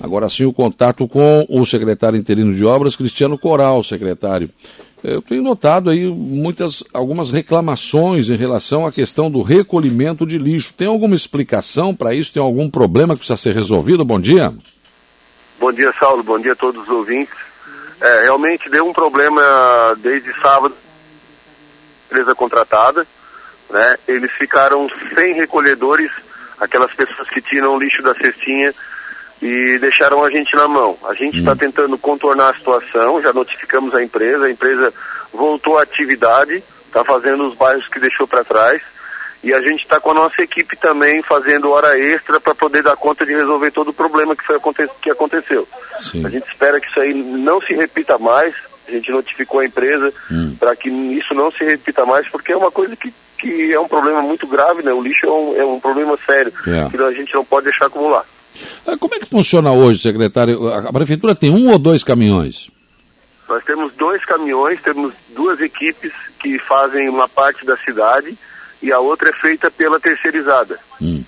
Agora sim o contato com o secretário interino de obras, Cristiano Coral, secretário. Eu tenho notado aí muitas, algumas reclamações em relação à questão do recolhimento de lixo. Tem alguma explicação para isso? Tem algum problema que precisa ser resolvido? Bom dia. Bom dia, Saulo. Bom dia a todos os ouvintes. É, realmente deu um problema desde sábado, empresa contratada, né? Eles ficaram sem recolhedores, aquelas pessoas que tiram lixo da cestinha e deixaram a gente na mão. A gente está hum. tentando contornar a situação, já notificamos a empresa, a empresa voltou à atividade, está fazendo os bairros que deixou para trás e a gente está com a nossa equipe também fazendo hora extra para poder dar conta de resolver todo o problema que, foi, que aconteceu. Sim. A gente espera que isso aí não se repita mais, a gente notificou a empresa hum. para que isso não se repita mais, porque é uma coisa que, que é um problema muito grave, né? O lixo é um, é um problema sério, é. que a gente não pode deixar acumular. Ah, como é que funciona hoje, secretário? A prefeitura tem um ou dois caminhões? Nós temos dois caminhões, temos duas equipes que fazem uma parte da cidade e a outra é feita pela terceirizada. Hum.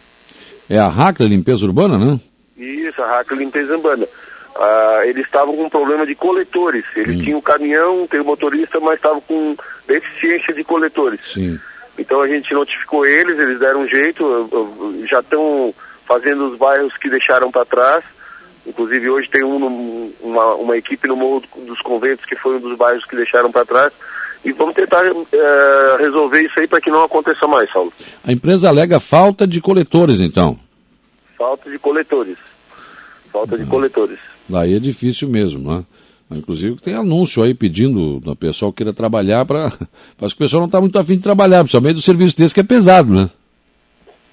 É a Racla Limpeza Urbana, né? Isso, a Racla Limpeza Urbana. Ah, eles estavam com um problema de coletores. Eles hum. tinham o caminhão, tem o motorista, mas estavam com deficiência de coletores. Sim. Então a gente notificou eles, eles deram um jeito, já estão fazendo os bairros que deixaram para trás. Inclusive hoje tem um, uma, uma, equipe no Morro dos Conventos que foi um dos bairros que deixaram para trás. E vamos tentar é, resolver isso aí para que não aconteça mais, Saulo. A empresa alega falta de coletores, então? Falta de coletores. Falta de coletores. Daí é difícil mesmo, né? Inclusive tem anúncio aí pedindo o pessoal queira trabalhar para. Mas o pessoal não está muito afim de trabalhar, principalmente do serviço desse que é pesado, né?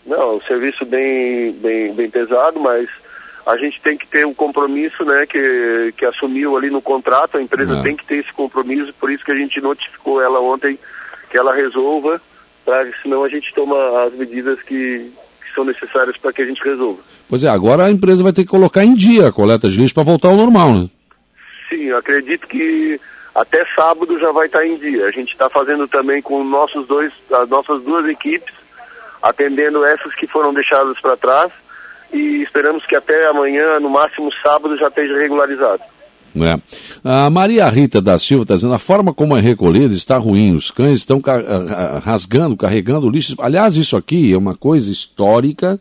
Não, um serviço bem, bem, bem pesado, mas a gente tem que ter um compromisso, né, que, que assumiu ali no contrato, a empresa é. tem que ter esse compromisso, por isso que a gente notificou ela ontem que ela resolva, pra, senão a gente toma as medidas que, que são necessárias para que a gente resolva. Pois é, agora a empresa vai ter que colocar em dia a coleta de lixo para voltar ao normal, né? Sim, acredito que até sábado já vai estar em dia. A gente está fazendo também com nossos dois, as nossas duas equipes, atendendo essas que foram deixadas para trás e esperamos que até amanhã, no máximo sábado, já esteja regularizado. É. A Maria Rita da Silva está dizendo, a forma como é recolhida está ruim, os cães estão rasgando, carregando lixo. Aliás, isso aqui é uma coisa histórica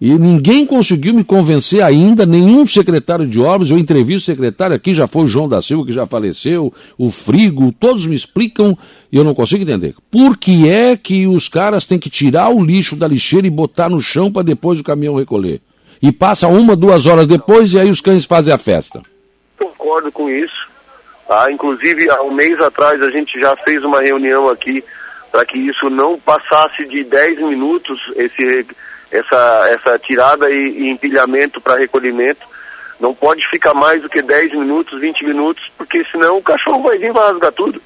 e ninguém conseguiu me convencer ainda, nenhum secretário de obras, eu entrevisto o secretário aqui, já foi o João da Silva, que já faleceu, o Frigo, todos me explicam e eu não consigo entender. Por que é que os caras têm que tirar o lixo da lixeira e botar no chão para depois o caminhão recolher? E passa uma, duas horas depois e aí os cães fazem a festa. Concordo com isso. Ah, inclusive, há um mês atrás a gente já fez uma reunião aqui para que isso não passasse de 10 minutos, esse essa, essa tirada e, e empilhamento para recolhimento. Não pode ficar mais do que 10 minutos, 20 minutos, porque senão o cachorro vai vir e vai rasgar tudo.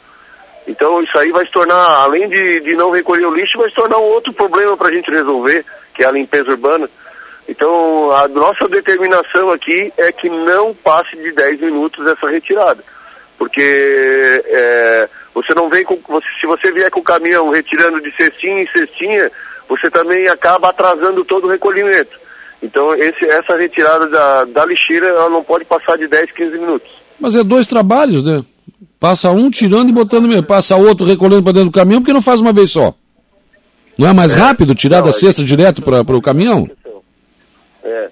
Então isso aí vai se tornar, além de, de não recolher o lixo, vai se tornar um outro problema para a gente resolver, que é a limpeza urbana. Então a nossa determinação aqui é que não passe de 10 minutos essa retirada. Porque é, você não vem com. Você, se você vier com o caminhão retirando de cestinha em cestinha, você também acaba atrasando todo o recolhimento. Então, esse, essa retirada da, da lixeira, ela não pode passar de 10, 15 minutos. Mas é dois trabalhos, né? Passa um tirando e botando mesmo, passa outro recolhendo para dentro do caminhão, porque não faz uma vez só. Não é mais é, rápido tirar não, da cesta é, direto para o caminhão? É.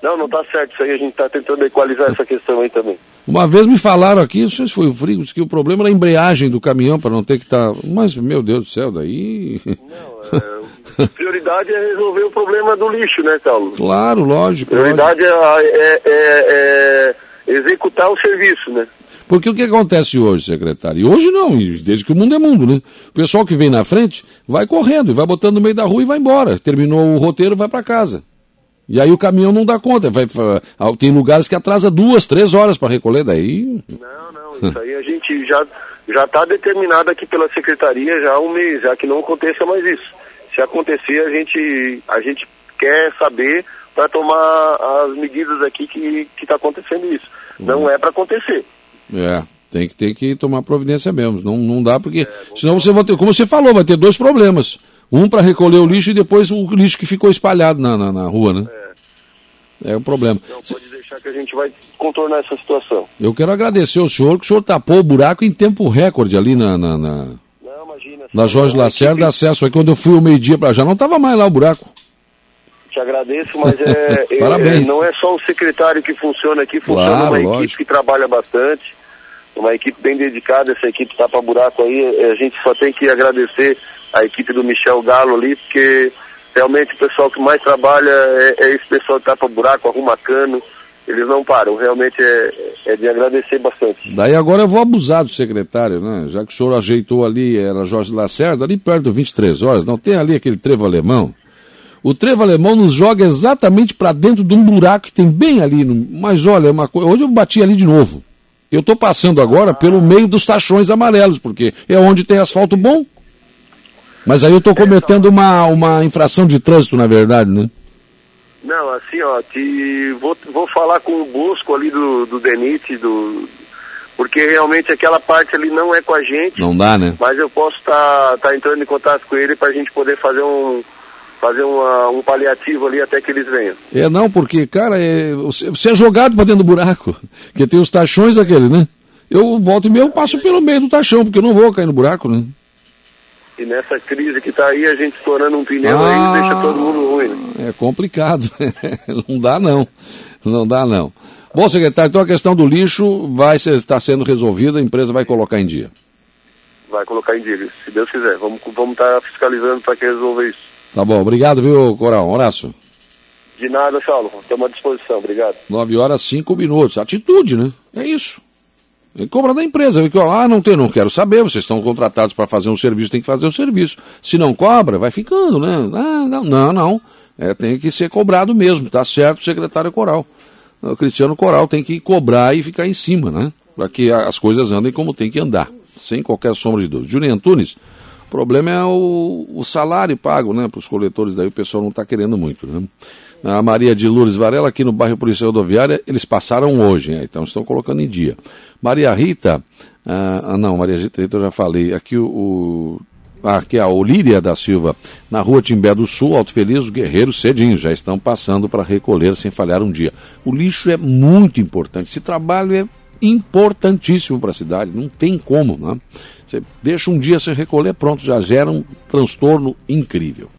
Não, não está certo isso aí, a gente está tentando equalizar essa questão aí também. Uma vez me falaram aqui, não sei se foi o Frigo, que o problema era a embreagem do caminhão para não ter que estar. Tá... Mas, meu Deus do céu, daí. Não, é... prioridade é resolver o problema do lixo, né, Paulo? Claro, lógico. Prioridade lógico. É, é, é, é, executar o serviço, né? Porque o que acontece hoje, secretário? E hoje não, desde que o mundo é mundo, né? O pessoal que vem na frente vai correndo, vai botando no meio da rua e vai embora. Terminou o roteiro, vai para casa. E aí o caminhão não dá conta. Vai, tem lugares que atrasa duas, três horas para recolher daí. Não, não, isso aí a gente já já está determinado aqui pela secretaria já há um mês, já que não aconteça mais isso. Se acontecer, a gente, a gente quer saber para tomar as medidas aqui que está acontecendo isso. Uhum. Não é para acontecer. É, tem que ter que tomar providência mesmo. Não, não dá porque. É, senão você vai ter, como você falou, vai ter dois problemas. Um para recolher o lixo e depois o lixo que ficou espalhado na, na, na rua, né? É o problema. Não pode deixar que a gente vai contornar essa situação. Eu quero agradecer ao senhor, que o senhor tapou o buraco em tempo recorde ali na, na, na, Não, imagina. na Jorge Lacerda, acesso aí. Quando eu fui o meio-dia para já, não estava mais lá o buraco. Te agradeço, mas é, é- Parabéns. é- não é só o secretário que funciona aqui, funciona Claro, uma lógico. equipe que trabalha bastante, uma equipe bem dedicada, essa equipe tapa buraco aí, é, a gente só tem que agradecer a equipe do Michel Galo ali, porque realmente o pessoal que mais trabalha é, é esse pessoal que tapa buraco, arruma cano, eles não param, realmente é, é de agradecer bastante. Daí agora eu vou abusar do secretário, né? Já que o senhor ajeitou ali, era Jorge Lacerda, ali perto do 23 horas, não tem ali aquele trevo alemão? O trevo alemão nos joga exatamente para dentro de um buraco que tem bem ali. No... Mas olha, é uma coisa. Hoje eu bati ali de novo. Eu estou passando agora pelo meio dos tachões amarelos, porque é onde tem asfalto bom. Mas aí eu estou cometendo uma, uma infração de trânsito, na verdade, né? Não, assim, ó, te, vou, vou falar com o Bosco ali do, do Denit, do, porque realmente aquela parte ali não é com a gente, Não dá, né? mas eu posso estar tá, entrando em contato com ele para a gente poder fazer um fazer uma, um paliativo ali até que eles venham. É não, porque, cara, é, você, você é jogado para dentro do buraco. Que tem os tachões aquele, né? Eu volto e meio, eu passo pelo meio do tachão, porque eu não vou cair no buraco, né? E nessa crise que está aí, a gente estourando um pneu Ah. aí deixa todo mundo ruim. né? É complicado. não dá não. Não dá não. Bom, secretário, então a questão do lixo vai estar tá sendo resolvida, a empresa vai colocar em dia. Vai colocar em dia, se Deus quiser. Vamos vamos estar fiscalizando para que resolva isso. Tá bom, obrigado, viu, Coral? Um abraço. De nada, Saulo. Estamos à disposição. Obrigado. 9 horas 5 minutos. Atitude, né? É isso. Ele cobra da empresa. Ele, ah, não tem, não quero saber. Vocês estão contratados para fazer um serviço, tem que fazer o serviço. Se não cobra, vai ficando, né? Ah, não, não, não. É, tem que ser cobrado mesmo. Tá certo, secretário Coral. O Cristiano Coral tem que cobrar e ficar em cima, né? Para que as coisas andem como tem que andar, sem qualquer sombra de dúvida. Julian Antunes, o problema é o, o salário pago, né? Para os coletores daí, o pessoal não está querendo muito, né? A Maria de Lourdes Varela, aqui no bairro Polícia Rodoviária, eles passaram hoje, né? então estão colocando em dia. Maria Rita, ah, não, Maria Rita, eu já falei, aqui o, o ah, aqui a Olíria da Silva, na rua Timbé do Sul, Alto Feliz, os guerreiros cedinhos já estão passando para recolher sem falhar um dia. O lixo é muito importante, esse trabalho é importantíssimo para a cidade, não tem como, né? Você deixa um dia sem recolher, pronto, já gera um transtorno incrível.